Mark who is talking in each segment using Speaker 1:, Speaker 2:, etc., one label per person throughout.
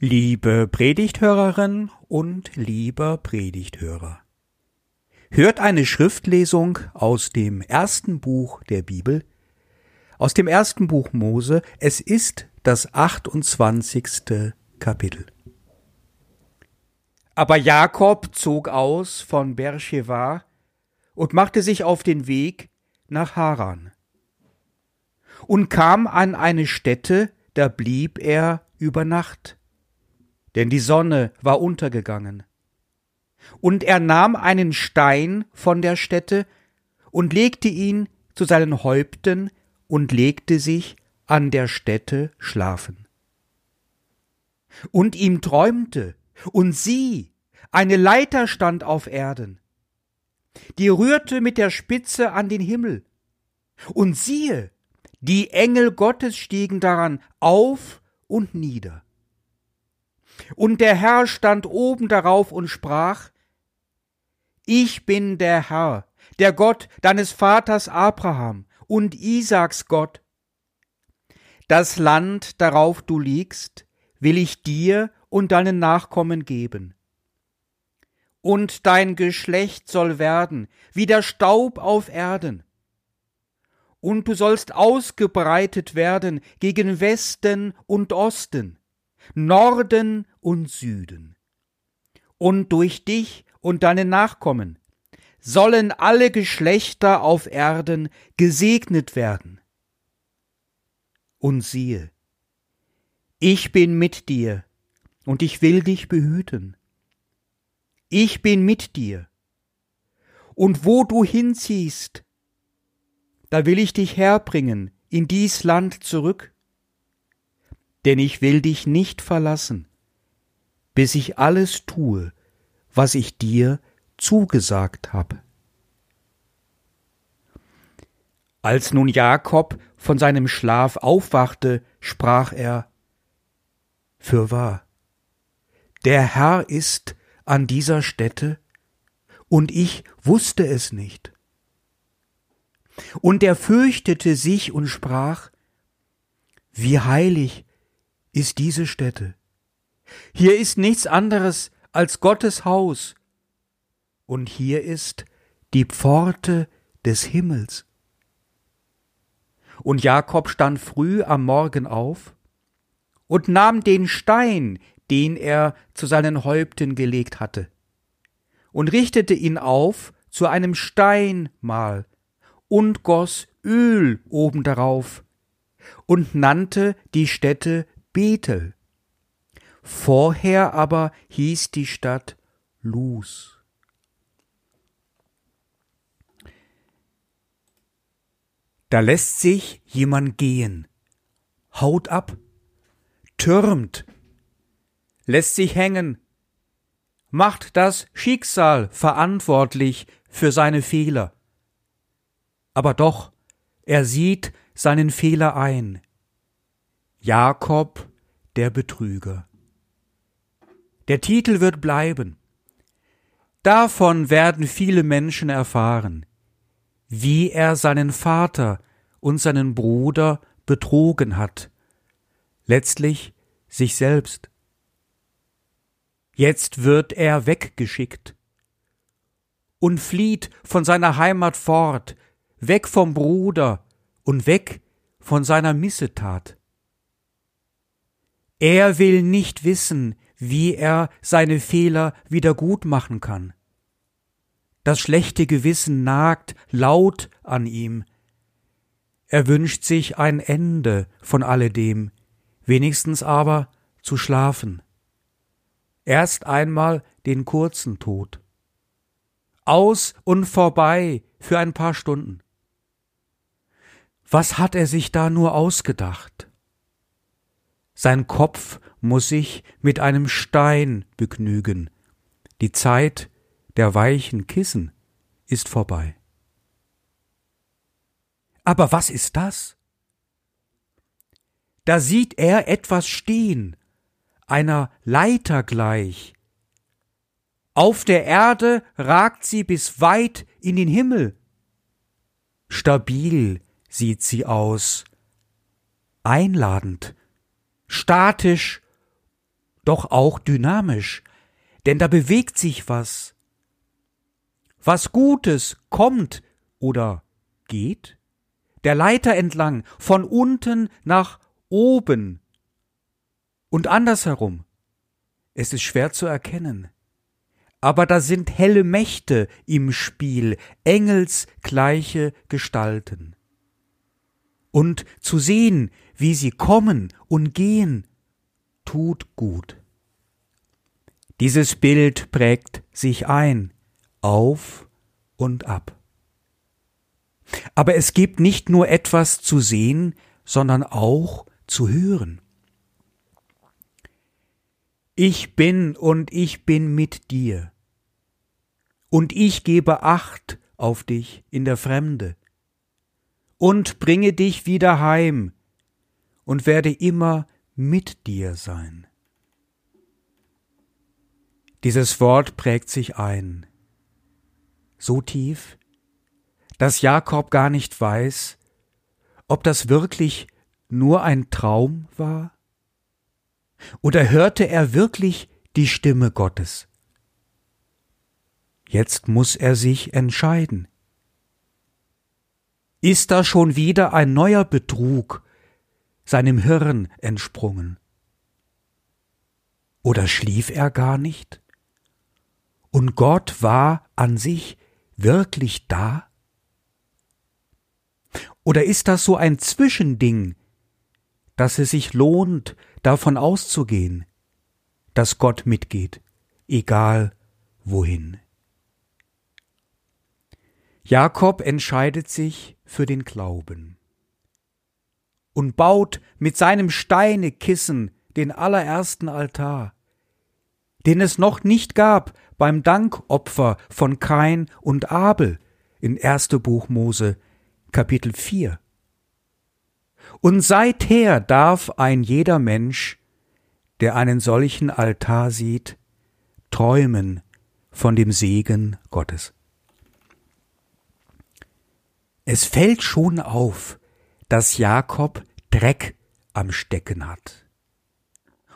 Speaker 1: Liebe Predigthörerin und lieber Predigthörer. Hört eine Schriftlesung aus dem ersten Buch der Bibel, aus dem ersten Buch Mose. Es ist das 28. Kapitel. Aber Jakob zog aus von Beersheba und machte sich auf den Weg nach Haran und kam an eine Stätte, da blieb er über Nacht denn die Sonne war untergegangen. Und er nahm einen Stein von der Stätte und legte ihn zu seinen Häupten und legte sich an der Stätte schlafen. Und ihm träumte, und sieh, eine Leiter stand auf Erden, die rührte mit der Spitze an den Himmel. Und siehe, die Engel Gottes stiegen daran auf und nieder. Und der Herr stand oben darauf und sprach, Ich bin der Herr, der Gott deines Vaters Abraham und Isaaks Gott. Das Land, darauf du liegst, will ich dir und deinen Nachkommen geben. Und dein Geschlecht soll werden wie der Staub auf Erden. Und du sollst ausgebreitet werden gegen Westen und Osten Norden und Süden. Und durch dich und deine Nachkommen sollen alle Geschlechter auf Erden gesegnet werden. Und siehe, ich bin mit dir, und ich will dich behüten. Ich bin mit dir, und wo du hinziehst, da will ich dich herbringen in dies Land zurück denn ich will dich nicht verlassen, bis ich alles tue, was ich dir zugesagt habe. Als nun Jakob von seinem Schlaf aufwachte, sprach er Fürwahr, der Herr ist an dieser Stätte, und ich wusste es nicht. Und er fürchtete sich und sprach Wie heilig ist diese Stätte. Hier ist nichts anderes als Gottes Haus. Und hier ist die Pforte des Himmels. Und Jakob stand früh am Morgen auf und nahm den Stein, den er zu seinen Häupten gelegt hatte, und richtete ihn auf zu einem Steinmal und goss Öl oben darauf und nannte die Stätte Bethel. Vorher aber hieß die Stadt Luz. Da lässt sich jemand gehen, haut ab, türmt, lässt sich hängen, macht das Schicksal verantwortlich für seine Fehler. Aber doch, er sieht seinen Fehler ein. Jakob der Betrüger. Der Titel wird bleiben. Davon werden viele Menschen erfahren, wie er seinen Vater und seinen Bruder betrogen hat, letztlich sich selbst. Jetzt wird er weggeschickt und flieht von seiner Heimat fort, weg vom Bruder und weg von seiner Missetat. Er will nicht wissen, wie er seine Fehler wieder gut machen kann. Das schlechte Gewissen nagt laut an ihm. Er wünscht sich ein Ende von alledem, wenigstens aber zu schlafen. Erst einmal den kurzen Tod. Aus und vorbei für ein paar Stunden. Was hat er sich da nur ausgedacht? Sein Kopf muss sich mit einem Stein begnügen. Die Zeit der weichen Kissen ist vorbei. Aber was ist das? Da sieht er etwas stehen, einer Leiter gleich. Auf der Erde ragt sie bis weit in den Himmel. Stabil sieht sie aus, einladend statisch, doch auch dynamisch, denn da bewegt sich was. Was Gutes kommt oder geht, der Leiter entlang, von unten nach oben und andersherum. Es ist schwer zu erkennen. Aber da sind helle Mächte im Spiel, engelsgleiche Gestalten. Und zu sehen, wie sie kommen und gehen, tut gut. Dieses Bild prägt sich ein, auf und ab. Aber es gibt nicht nur etwas zu sehen, sondern auch zu hören. Ich bin und ich bin mit dir. Und ich gebe Acht auf dich in der Fremde und bringe dich wieder heim und werde immer mit dir sein. Dieses Wort prägt sich ein, so tief, dass Jakob gar nicht weiß, ob das wirklich nur ein Traum war oder hörte er wirklich die Stimme Gottes? Jetzt muss er sich entscheiden. Ist da schon wieder ein neuer Betrug seinem Hirn entsprungen? Oder schlief er gar nicht? Und Gott war an sich wirklich da? Oder ist das so ein Zwischending, dass es sich lohnt, davon auszugehen, dass Gott mitgeht, egal wohin. Jakob entscheidet sich für den Glauben und baut mit seinem Steinekissen den allerersten Altar, den es noch nicht gab beim Dankopfer von Kain und Abel in 1. Buch Mose Kapitel 4. Und seither darf ein jeder Mensch, der einen solchen Altar sieht, träumen von dem Segen Gottes. Es fällt schon auf, dass Jakob Dreck am Stecken hat.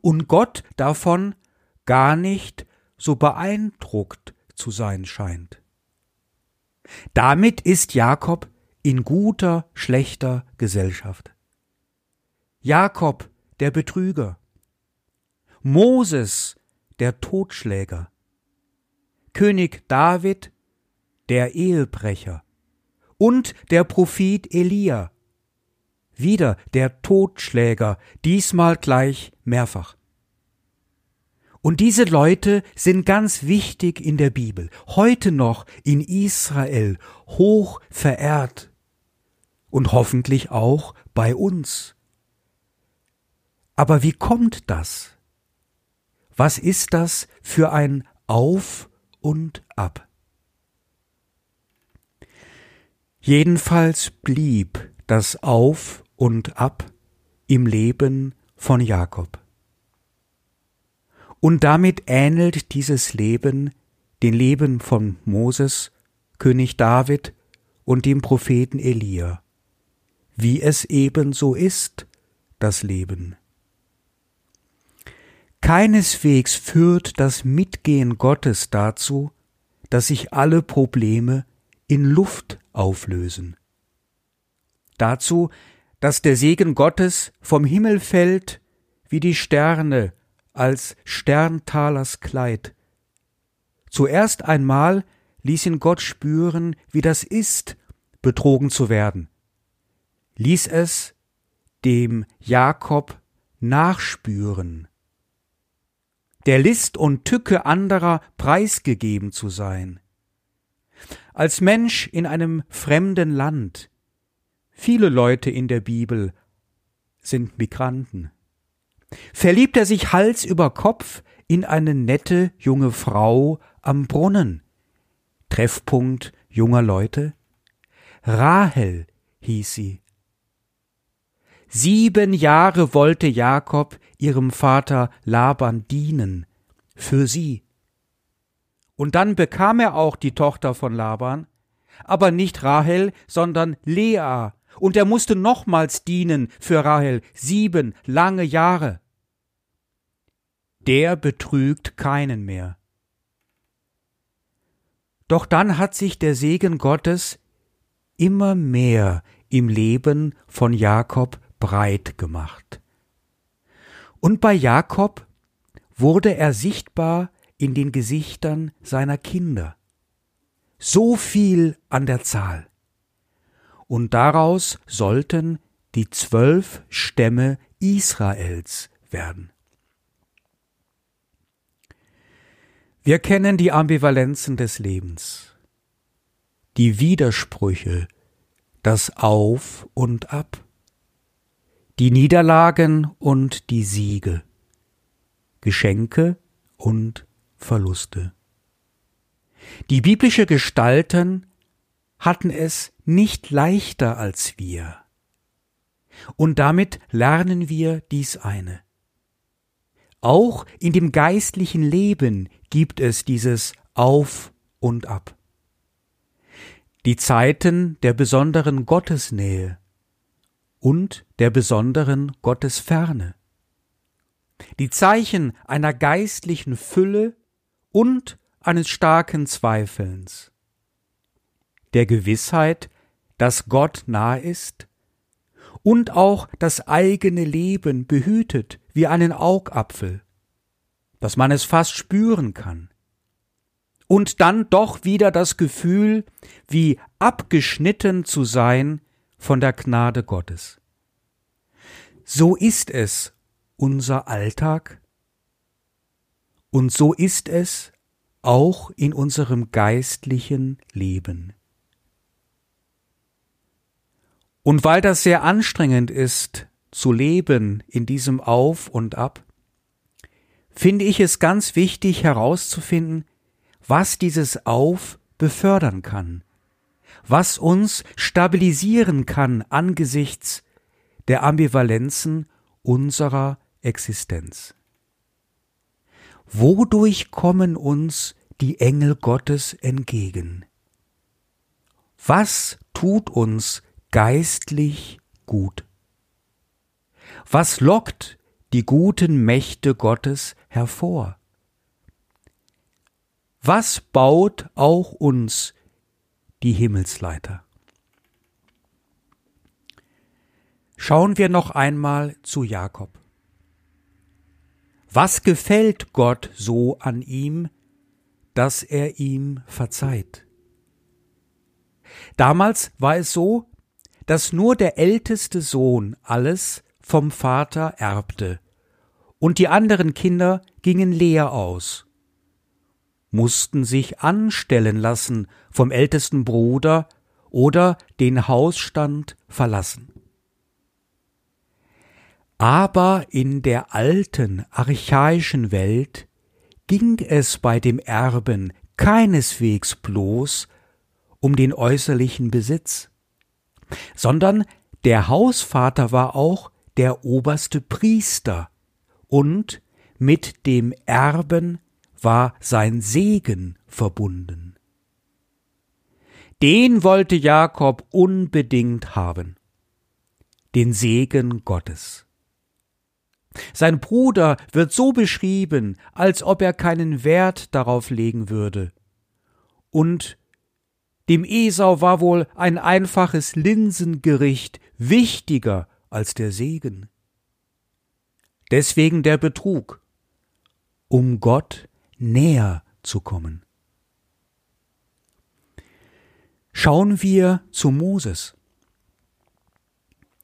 Speaker 1: Und Gott davon gar nicht so beeindruckt zu sein scheint. Damit ist Jakob in guter, schlechter Gesellschaft. Jakob der Betrüger, Moses der Totschläger, König David der Ehebrecher und der Prophet Elia, wieder der Totschläger, diesmal gleich mehrfach. Und diese Leute sind ganz wichtig in der Bibel, heute noch in Israel hoch verehrt und hoffentlich auch bei uns. Aber wie kommt das? Was ist das für ein Auf und Ab? Jedenfalls blieb das Auf und Ab im Leben von Jakob. Und damit ähnelt dieses Leben den Leben von Moses, König David und dem Propheten Elia, wie es ebenso ist, das Leben. Keineswegs führt das Mitgehen Gottes dazu, dass sich alle Probleme in Luft auflösen. Dazu, dass der Segen Gottes vom Himmel fällt wie die Sterne als Sterntalers Kleid. Zuerst einmal ließ ihn Gott spüren, wie das ist, betrogen zu werden, ließ es dem Jakob nachspüren, der List und Tücke anderer preisgegeben zu sein. Als Mensch in einem fremden Land, viele Leute in der Bibel sind Migranten, verliebt er sich Hals über Kopf in eine nette junge Frau am Brunnen. Treffpunkt junger Leute? Rahel hieß sie. Sieben Jahre wollte Jakob ihrem Vater Laban dienen, für sie. Und dann bekam er auch die Tochter von Laban, aber nicht Rahel, sondern Lea, und er musste nochmals dienen für Rahel, sieben lange Jahre. der betrügt keinen mehr. Doch dann hat sich der Segen Gottes immer mehr im Leben von Jakob breit gemacht. Und bei Jakob wurde er sichtbar in den Gesichtern seiner Kinder. So viel an der Zahl. Und daraus sollten die zwölf Stämme Israels werden. Wir kennen die Ambivalenzen des Lebens, die Widersprüche, das Auf und Ab, die Niederlagen und die Siege, Geschenke und Verluste. Die biblische Gestalten hatten es nicht leichter als wir. Und damit lernen wir dies eine. Auch in dem geistlichen Leben gibt es dieses Auf und Ab. Die Zeiten der besonderen Gottesnähe und der besonderen Gottesferne. Die Zeichen einer geistlichen Fülle und eines starken Zweifelns. Der Gewissheit, dass Gott nah ist und auch das eigene Leben behütet wie einen Augapfel, dass man es fast spüren kann. Und dann doch wieder das Gefühl, wie abgeschnitten zu sein von der Gnade Gottes. So ist es unser Alltag und so ist es auch in unserem geistlichen Leben. Und weil das sehr anstrengend ist, zu leben in diesem Auf und Ab, finde ich es ganz wichtig herauszufinden, was dieses Auf befördern kann, was uns stabilisieren kann angesichts der Ambivalenzen unserer Existenz. Wodurch kommen uns die Engel Gottes entgegen? Was tut uns geistlich gut. Was lockt die guten Mächte Gottes hervor? Was baut auch uns die Himmelsleiter? Schauen wir noch einmal zu Jakob. Was gefällt Gott so an ihm, dass er ihm verzeiht? Damals war es so, dass nur der älteste Sohn alles vom Vater erbte, und die anderen Kinder gingen leer aus, mussten sich anstellen lassen vom ältesten Bruder oder den Hausstand verlassen. Aber in der alten archaischen Welt ging es bei dem Erben keineswegs bloß um den äußerlichen Besitz sondern der Hausvater war auch der oberste Priester und mit dem Erben war sein Segen verbunden. Den wollte Jakob unbedingt haben, den Segen Gottes. Sein Bruder wird so beschrieben, als ob er keinen Wert darauf legen würde, und dem Esau war wohl ein einfaches Linsengericht wichtiger als der Segen. Deswegen der Betrug, um Gott näher zu kommen. Schauen wir zu Moses.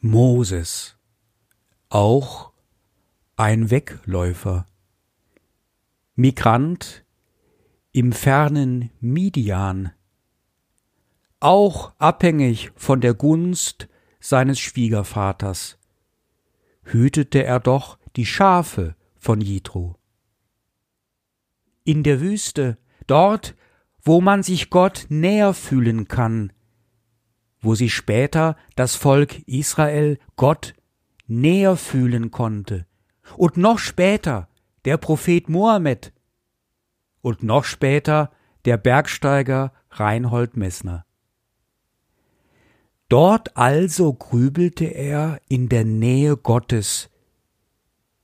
Speaker 1: Moses, auch ein Wegläufer, Migrant im fernen Midian, auch abhängig von der Gunst seines Schwiegervaters, hütete er doch die Schafe von Jitro. In der Wüste, dort, wo man sich Gott näher fühlen kann, wo sich später das Volk Israel Gott näher fühlen konnte, und noch später der Prophet Mohammed und noch später der Bergsteiger Reinhold Messner. Dort also grübelte er in der Nähe Gottes,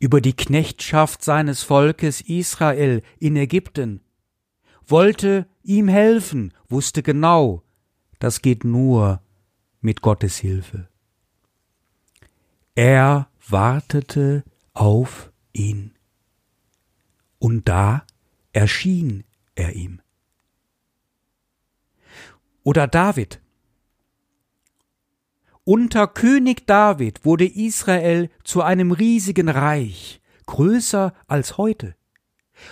Speaker 1: über die Knechtschaft seines Volkes Israel in Ägypten, wollte ihm helfen, wusste genau, das geht nur mit Gottes Hilfe. Er wartete auf ihn. Und da erschien er ihm. Oder David. Unter König David wurde Israel zu einem riesigen Reich, größer als heute,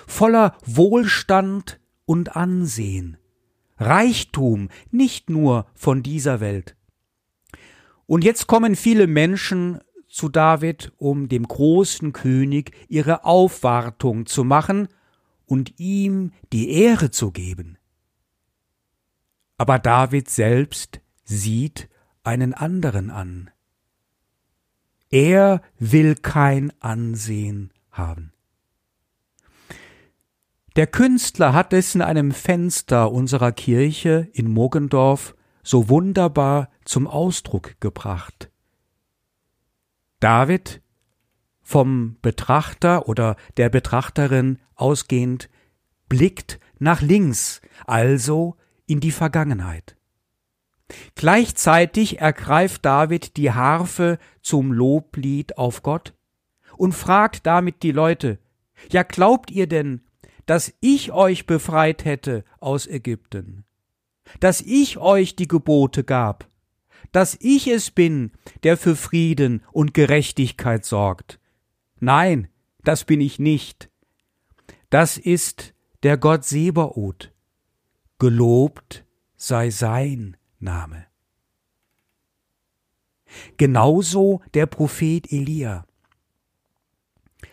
Speaker 1: voller Wohlstand und Ansehen, Reichtum nicht nur von dieser Welt. Und jetzt kommen viele Menschen zu David, um dem großen König ihre Aufwartung zu machen und ihm die Ehre zu geben. Aber David selbst sieht einen anderen an. Er will kein Ansehen haben. Der Künstler hat es in einem Fenster unserer Kirche in Mogendorf so wunderbar zum Ausdruck gebracht. David, vom Betrachter oder der Betrachterin ausgehend, blickt nach links, also in die Vergangenheit. Gleichzeitig ergreift David die Harfe zum Loblied auf Gott und fragt damit die Leute, ja glaubt ihr denn, dass ich euch befreit hätte aus Ägypten, dass ich euch die Gebote gab, dass ich es bin, der für Frieden und Gerechtigkeit sorgt. Nein, das bin ich nicht. Das ist der Gott Sebaoth. Gelobt sei sein Name. Genauso der Prophet Elia.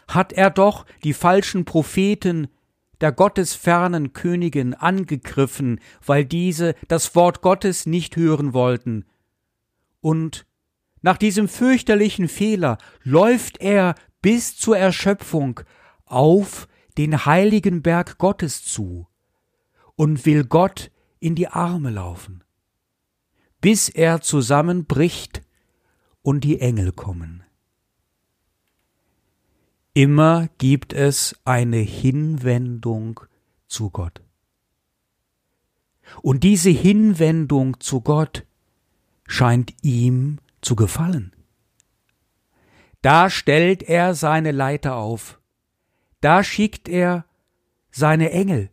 Speaker 1: Hat er doch die falschen Propheten der gottesfernen Königin angegriffen, weil diese das Wort Gottes nicht hören wollten. Und nach diesem fürchterlichen Fehler läuft er bis zur Erschöpfung auf den heiligen Berg Gottes zu und will Gott in die Arme laufen bis er zusammenbricht und die Engel kommen. Immer gibt es eine Hinwendung zu Gott. Und diese Hinwendung zu Gott scheint ihm zu gefallen. Da stellt er seine Leiter auf, da schickt er seine Engel,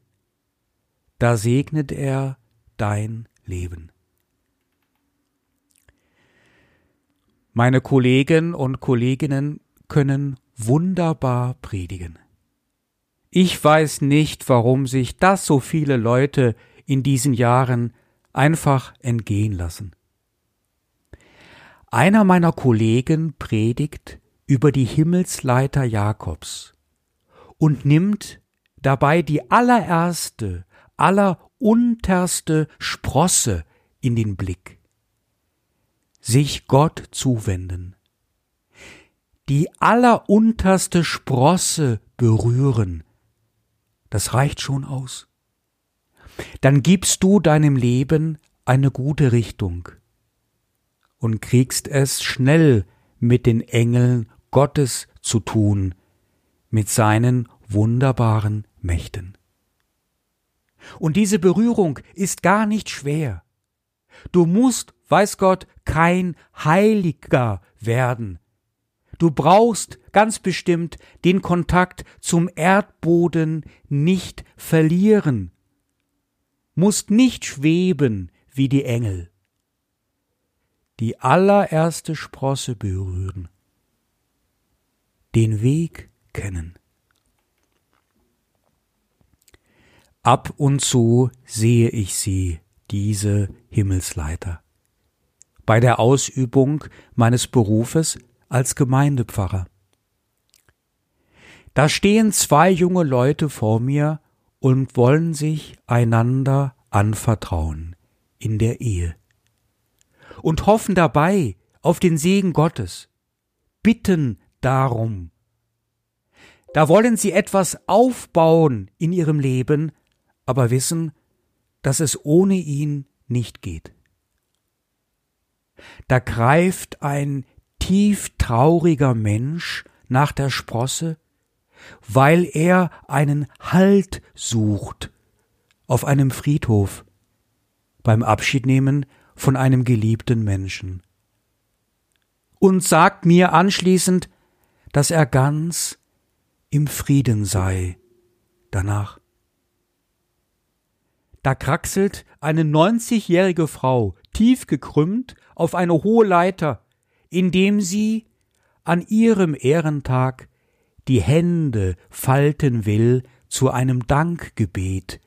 Speaker 1: da segnet er dein Leben. Meine Kollegen und Kolleginnen können wunderbar predigen. Ich weiß nicht, warum sich das so viele Leute in diesen Jahren einfach entgehen lassen. Einer meiner Kollegen predigt über die Himmelsleiter Jakobs und nimmt dabei die allererste, allerunterste Sprosse in den Blick sich Gott zuwenden, die allerunterste Sprosse berühren, das reicht schon aus. Dann gibst du deinem Leben eine gute Richtung und kriegst es schnell mit den Engeln Gottes zu tun, mit seinen wunderbaren Mächten. Und diese Berührung ist gar nicht schwer. Du musst, weiß Gott, kein Heiliger werden. Du brauchst ganz bestimmt den Kontakt zum Erdboden nicht verlieren, musst nicht schweben wie die Engel. Die allererste Sprosse berühren, den Weg kennen. Ab und zu sehe ich sie, diese Himmelsleiter bei der Ausübung meines Berufes als Gemeindepfarrer. Da stehen zwei junge Leute vor mir und wollen sich einander anvertrauen in der Ehe und hoffen dabei auf den Segen Gottes, bitten darum. Da wollen sie etwas aufbauen in ihrem Leben, aber wissen, dass es ohne ihn nicht geht da greift ein tief trauriger Mensch nach der Sprosse, weil er einen Halt sucht auf einem Friedhof beim Abschiednehmen von einem geliebten Menschen. Und sagt mir anschließend, dass er ganz im Frieden sei danach. Da kraxelt eine neunzigjährige Frau tief gekrümmt auf eine hohe Leiter, indem sie an ihrem Ehrentag die Hände falten will zu einem Dankgebet,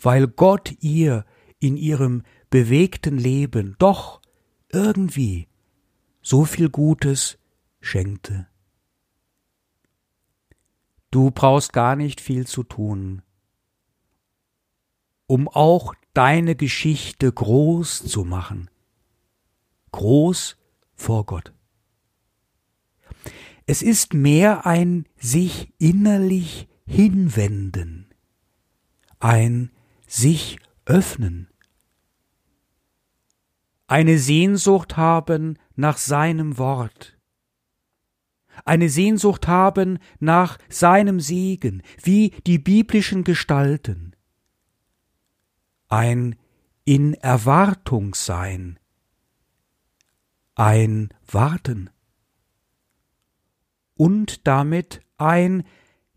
Speaker 1: weil Gott ihr in ihrem bewegten Leben doch irgendwie so viel Gutes schenkte. Du brauchst gar nicht viel zu tun, um auch deine Geschichte groß zu machen. Groß vor Gott. Es ist mehr ein sich innerlich hinwenden, ein sich öffnen, eine Sehnsucht haben nach seinem Wort, eine Sehnsucht haben nach seinem Segen, wie die biblischen Gestalten, ein in Erwartung sein, ein Warten. Und damit ein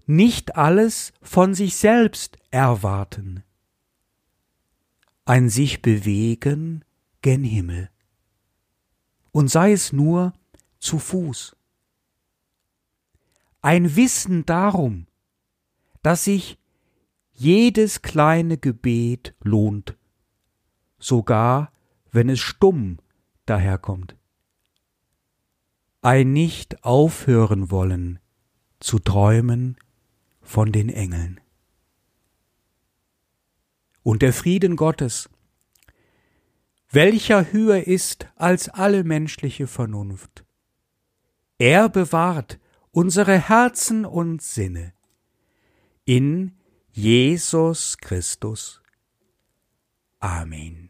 Speaker 1: nicht alles von sich selbst erwarten, ein sich bewegen gen Himmel, und sei es nur zu Fuß. Ein Wissen darum, dass sich jedes kleine Gebet lohnt, sogar wenn es stumm daherkommt. Ein nicht aufhören wollen zu träumen von den Engeln. Und der Frieden Gottes, welcher höher ist als alle menschliche Vernunft, er bewahrt unsere Herzen und Sinne in Jesus Christus. Amen.